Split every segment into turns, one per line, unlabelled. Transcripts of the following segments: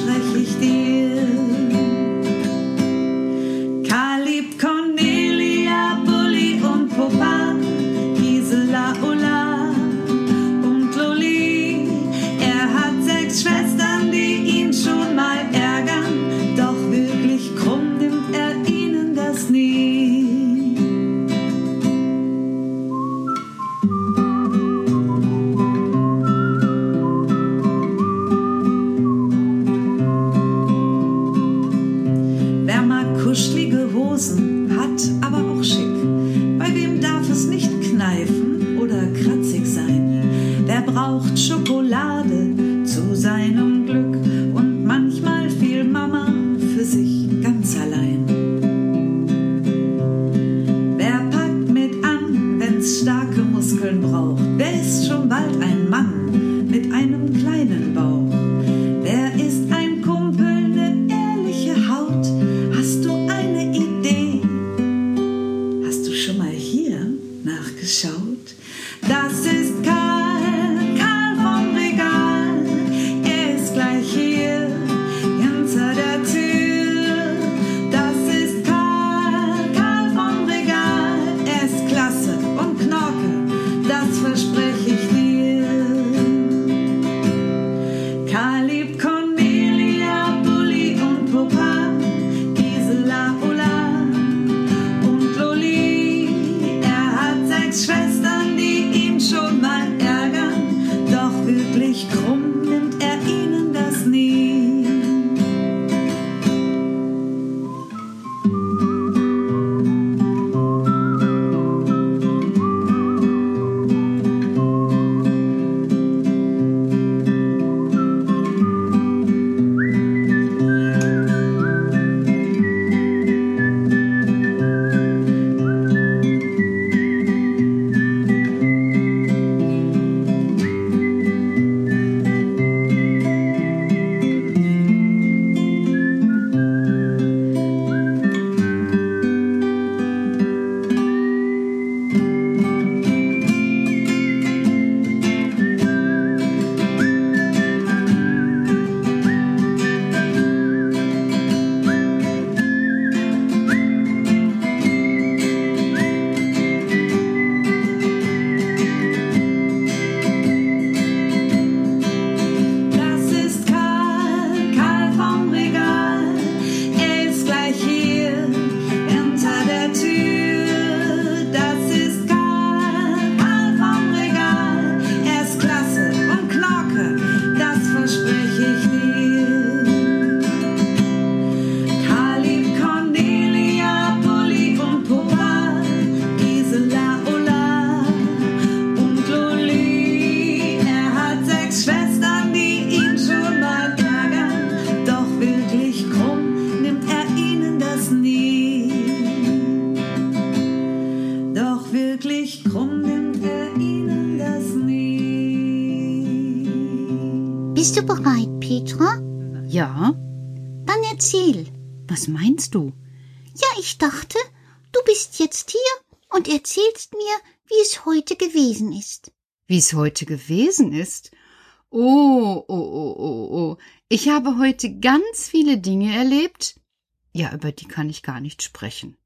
verspreche ich dir. Wer mag kuschelige Hosen, hat aber auch schick. Bei wem darf es nicht kneifen oder kratzig sein? Wer braucht Schokolade?
Bist du bereit, Petra?
Ja.
Dann erzähl.
Was meinst du?
Ja, ich dachte, du bist jetzt hier und erzählst mir, wie es heute gewesen ist.
Wie es heute gewesen ist? Oh, oh, oh, oh, oh. Ich habe heute ganz viele Dinge erlebt. Ja, über die kann ich gar nicht sprechen.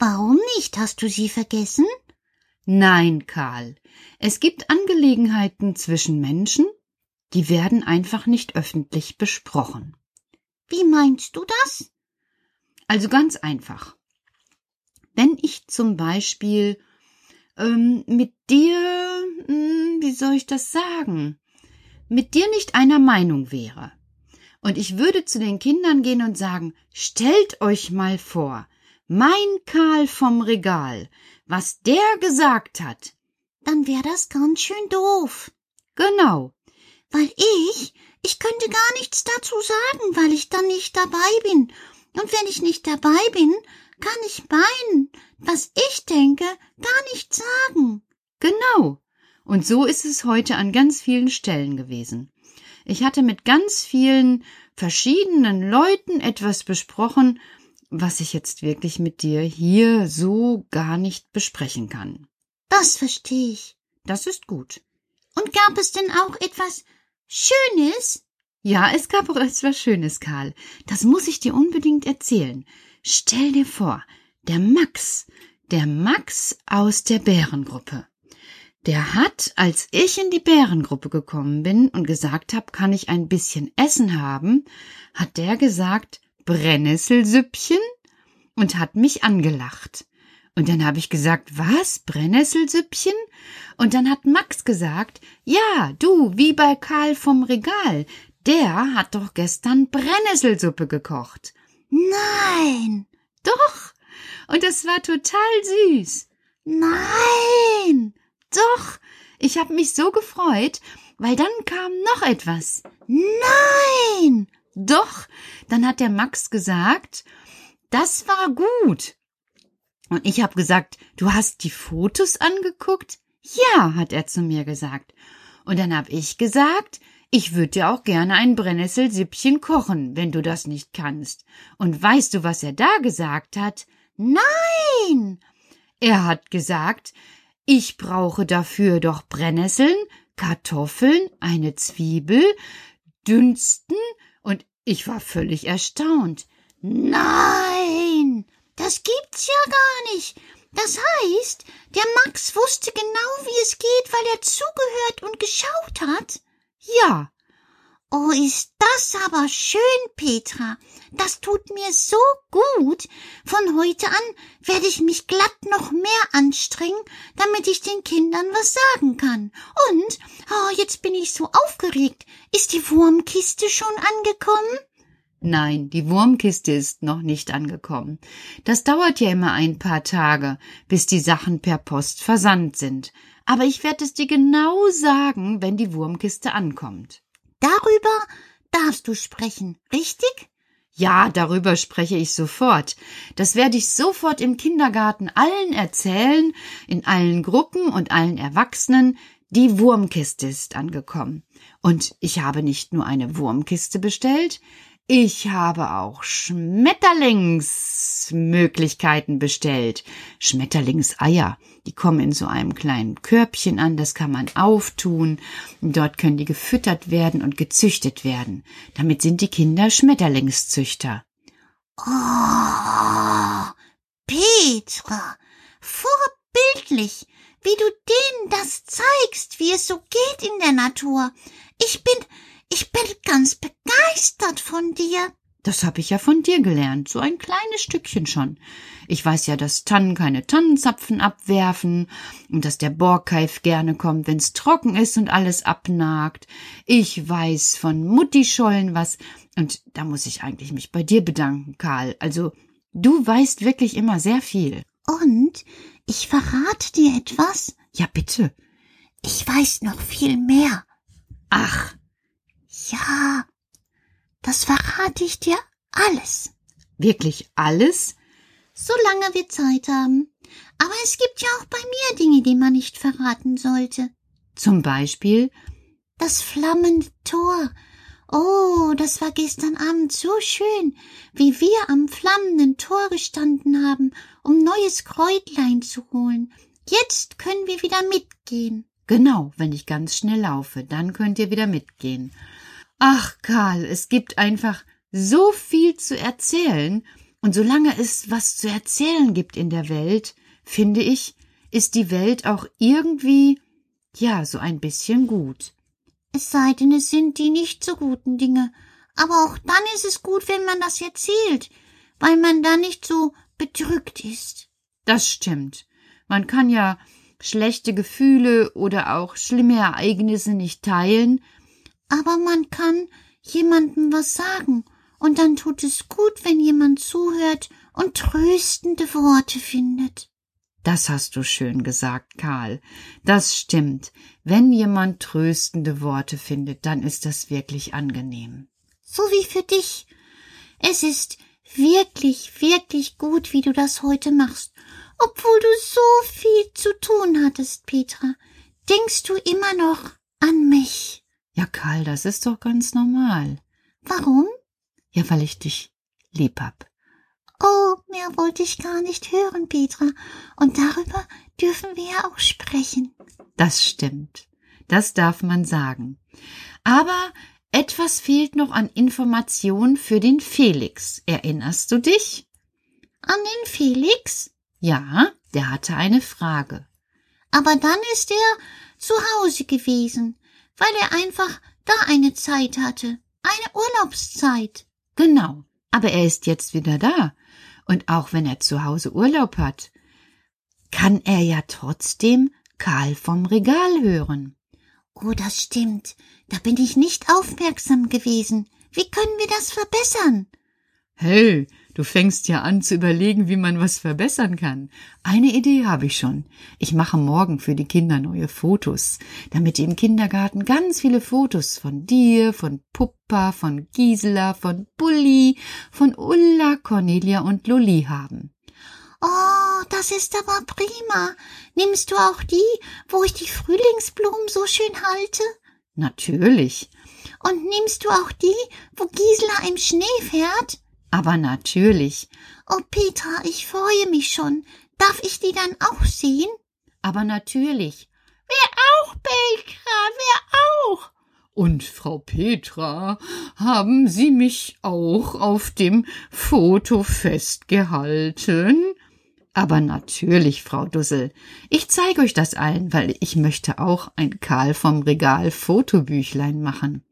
Warum nicht? Hast du sie vergessen?
Nein, Karl. Es gibt Angelegenheiten zwischen Menschen, die werden einfach nicht öffentlich besprochen.
Wie meinst du das?
Also ganz einfach. Wenn ich zum Beispiel ähm, mit dir, mh, wie soll ich das sagen, mit dir nicht einer Meinung wäre und ich würde zu den Kindern gehen und sagen, stellt euch mal vor, mein Karl vom Regal, was der gesagt hat,
dann wäre das ganz schön doof.
Genau.
Weil ich, ich könnte gar nichts dazu sagen, weil ich dann nicht dabei bin. Und wenn ich nicht dabei bin, kann ich meinen, was ich denke, gar nicht sagen.
Genau. Und so ist es heute an ganz vielen Stellen gewesen. Ich hatte mit ganz vielen verschiedenen Leuten etwas besprochen, was ich jetzt wirklich mit dir hier so gar nicht besprechen kann.
Das verstehe ich.
Das ist gut.
Und gab es denn auch etwas Schönes?
Ja, es gab auch etwas Schönes, Karl. Das muss ich dir unbedingt erzählen. Stell dir vor, der Max, der Max aus der Bärengruppe. Der hat, als ich in die Bärengruppe gekommen bin und gesagt habe, kann ich ein bisschen Essen haben, hat der gesagt, Brennesselsüppchen und hat mich angelacht. Und dann habe ich gesagt, was? Brennesselsüppchen? Und dann hat Max gesagt, ja, du, wie bei Karl vom Regal, der hat doch gestern Brennnesselsuppe gekocht.
Nein.
Doch. Und es war total süß.
Nein.
Doch. Ich habe mich so gefreut, weil dann kam noch etwas.
Nein.
Doch. Dann hat der Max gesagt, das war gut. Und ich habe gesagt, du hast die Fotos angeguckt? Ja, hat er zu mir gesagt. Und dann habe ich gesagt, ich würde dir auch gerne ein Brennesselsüppchen kochen, wenn du das nicht kannst. Und weißt du, was er da gesagt hat?
Nein.
Er hat gesagt, ich brauche dafür doch Brennnesseln, Kartoffeln, eine Zwiebel, Dünsten, und ich war völlig erstaunt.
Nein. Das gibt's ja gar nicht. Das heißt, der Max wusste genau, wie es geht, weil er zugehört und geschaut hat.
Ja,
Oh, ist das aber schön, Petra. Das tut mir so gut. Von heute an werde ich mich glatt noch mehr anstrengen, damit ich den Kindern was sagen kann. Und, oh, jetzt bin ich so aufgeregt. Ist die Wurmkiste schon angekommen?
Nein, die Wurmkiste ist noch nicht angekommen. Das dauert ja immer ein paar Tage, bis die Sachen per Post versandt sind. Aber ich werde es dir genau sagen, wenn die Wurmkiste ankommt.
Darüber darfst du sprechen, richtig?
Ja, darüber spreche ich sofort. Das werde ich sofort im Kindergarten allen erzählen, in allen Gruppen und allen Erwachsenen. Die Wurmkiste ist angekommen. Und ich habe nicht nur eine Wurmkiste bestellt, ich habe auch Schmetterlingsmöglichkeiten bestellt. Schmetterlingseier. Die kommen in so einem kleinen Körbchen an, das kann man auftun. Dort können die gefüttert werden und gezüchtet werden. Damit sind die Kinder Schmetterlingszüchter.
Oh, Petra, vorbildlich, wie du denen das zeigst, wie es so geht in der Natur. Ich bin, ich bin ganz begeistert von dir.
Das habe ich ja von dir gelernt, so ein kleines Stückchen schon. Ich weiß ja, dass Tannen keine Tannenzapfen abwerfen und dass der Borkeif gerne kommt, wenn's trocken ist und alles abnagt. Ich weiß von Muttischollen was und da muss ich eigentlich mich bei dir bedanken, Karl. Also, du weißt wirklich immer sehr viel.
Und ich verrate dir etwas.
Ja, bitte.
Ich weiß noch viel mehr.
Ach,
Ja, das verrate ich dir alles,
wirklich alles?
solange wir Zeit haben. Aber es gibt ja auch bei mir Dinge, die man nicht verraten sollte.
Zum Beispiel?
Das flammende Tor. Oh, das war gestern Abend so schön, wie wir am flammenden Tor gestanden haben, um neues Kräutlein zu holen. Jetzt können wir wieder mitgehen.
Genau, wenn ich ganz schnell laufe, dann könnt ihr wieder mitgehen. Ach, Karl, es gibt einfach so viel zu erzählen, und solange es was zu erzählen gibt in der Welt, finde ich, ist die Welt auch irgendwie, ja, so ein bisschen gut.
Es sei denn, es sind die nicht so guten Dinge. Aber auch dann ist es gut, wenn man das erzählt, weil man dann nicht so bedrückt ist.
Das stimmt. Man kann ja schlechte Gefühle oder auch schlimme Ereignisse nicht teilen.
Aber man kann jemandem was sagen, und dann tut es gut, wenn jemand zuhört und tröstende Worte findet.
Das hast du schön gesagt, Karl. Das stimmt. Wenn jemand tröstende Worte findet, dann ist das wirklich angenehm.
So wie für dich. Es ist wirklich, wirklich gut, wie du das heute machst. Obwohl du so viel zu tun hattest, Petra. Denkst du immer noch an mich?
Ja, Karl, das ist doch ganz normal.
Warum?
Ja, weil ich dich lieb hab.
Oh, mehr wollte ich gar nicht hören, Petra. Und darüber dürfen wir ja auch sprechen.
Das stimmt. Das darf man sagen. Aber etwas fehlt noch an Information für den Felix. Erinnerst du dich?
An den Felix?
Ja, der hatte eine Frage.
Aber dann ist er zu Hause gewesen, weil er einfach da eine Zeit hatte. Eine Urlaubszeit.
Genau. Aber er ist jetzt wieder da. Und auch wenn er zu Hause Urlaub hat, kann er ja trotzdem Karl vom Regal hören.
Oh, das stimmt. Da bin ich nicht aufmerksam gewesen. Wie können wir das verbessern?
Hey, du fängst ja an zu überlegen, wie man was verbessern kann. Eine Idee habe ich schon. Ich mache morgen für die Kinder neue Fotos, damit die im Kindergarten ganz viele Fotos von dir, von Puppa, von Gisela, von Bulli, von Ulla, Cornelia und Lolli haben.
Oh, das ist aber prima. Nimmst du auch die, wo ich die Frühlingsblumen so schön halte?
Natürlich.
Und nimmst du auch die, wo Gisela im Schnee fährt?
Aber natürlich.
Oh, Petra, ich freue mich schon. Darf ich die dann auch sehen?
Aber natürlich.
Wer auch, Petra, wer auch?
Und Frau Petra, haben Sie mich auch auf dem Foto festgehalten? Aber natürlich, Frau Dussel. Ich zeige euch das allen, weil ich möchte auch ein Karl vom Regal Fotobüchlein machen.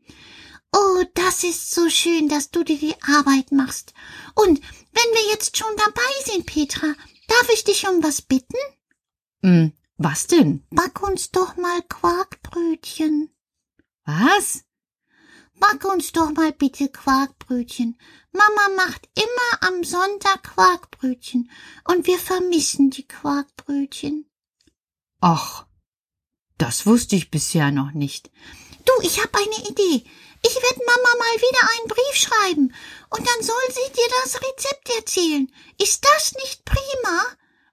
Oh, das ist so schön, dass du dir die Arbeit machst. Und wenn wir jetzt schon dabei sind, Petra, darf ich dich um was bitten?
Hm, was denn?
Back uns doch mal Quarkbrötchen.
Was?
Back uns doch mal bitte Quarkbrötchen. Mama macht immer am Sonntag Quarkbrötchen und wir vermissen die Quarkbrötchen.
Ach, das wusste ich bisher noch nicht.
Du, ich hab eine Idee. Mal wieder einen Brief schreiben und dann soll sie dir das Rezept erzählen. Ist das nicht prima?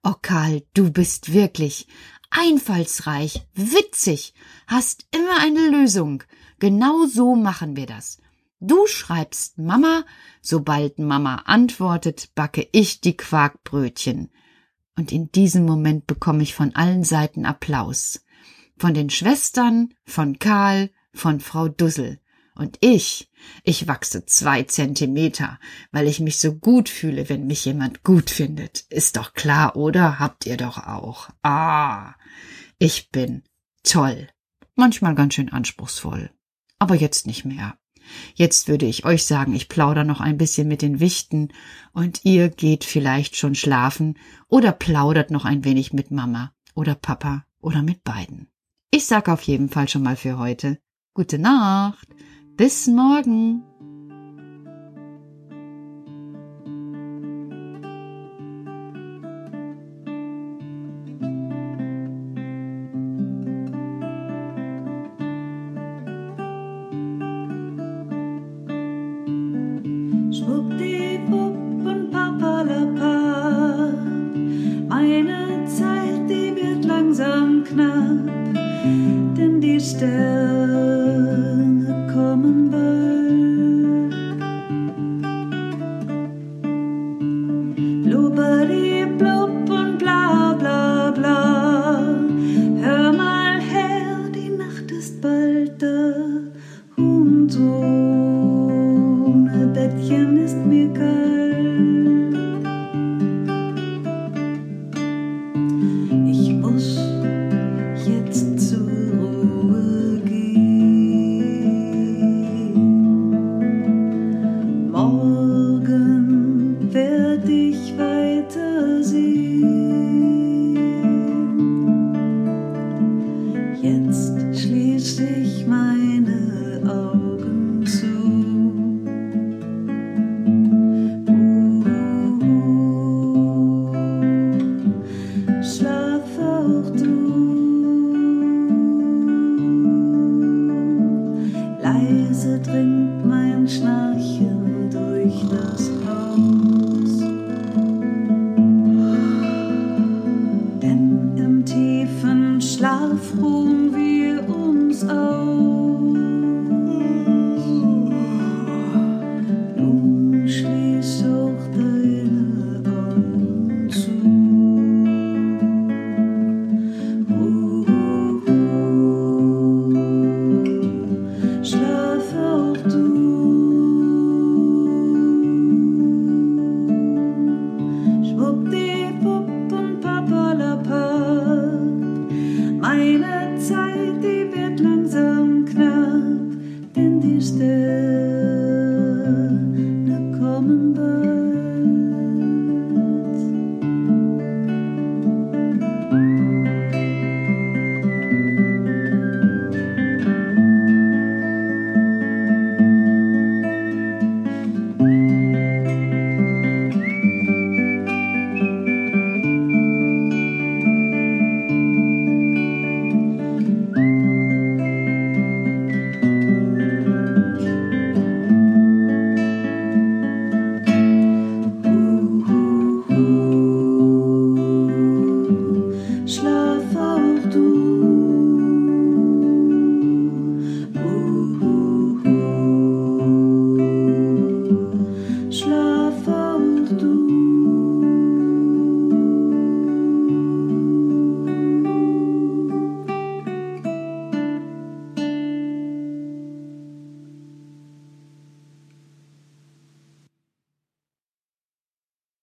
Oh, Karl, du bist wirklich einfallsreich, witzig, hast immer eine Lösung. Genau so machen wir das. Du schreibst Mama, sobald Mama antwortet, backe ich die Quarkbrötchen. Und in diesem Moment bekomme ich von allen Seiten Applaus. Von den Schwestern, von Karl, von Frau Dussel. Und ich, ich wachse zwei Zentimeter, weil ich mich so gut fühle, wenn mich jemand gut findet. Ist doch klar, oder? Habt ihr doch auch. Ah, ich bin toll. Manchmal ganz schön anspruchsvoll. Aber jetzt nicht mehr. Jetzt würde ich euch sagen, ich plauder noch ein bisschen mit den Wichten und ihr geht vielleicht schon schlafen oder plaudert noch ein wenig mit Mama oder Papa oder mit beiden. Ich sag auf jeden Fall schon mal für heute Gute Nacht. Bis morgen.
Jetzt schließt ich meine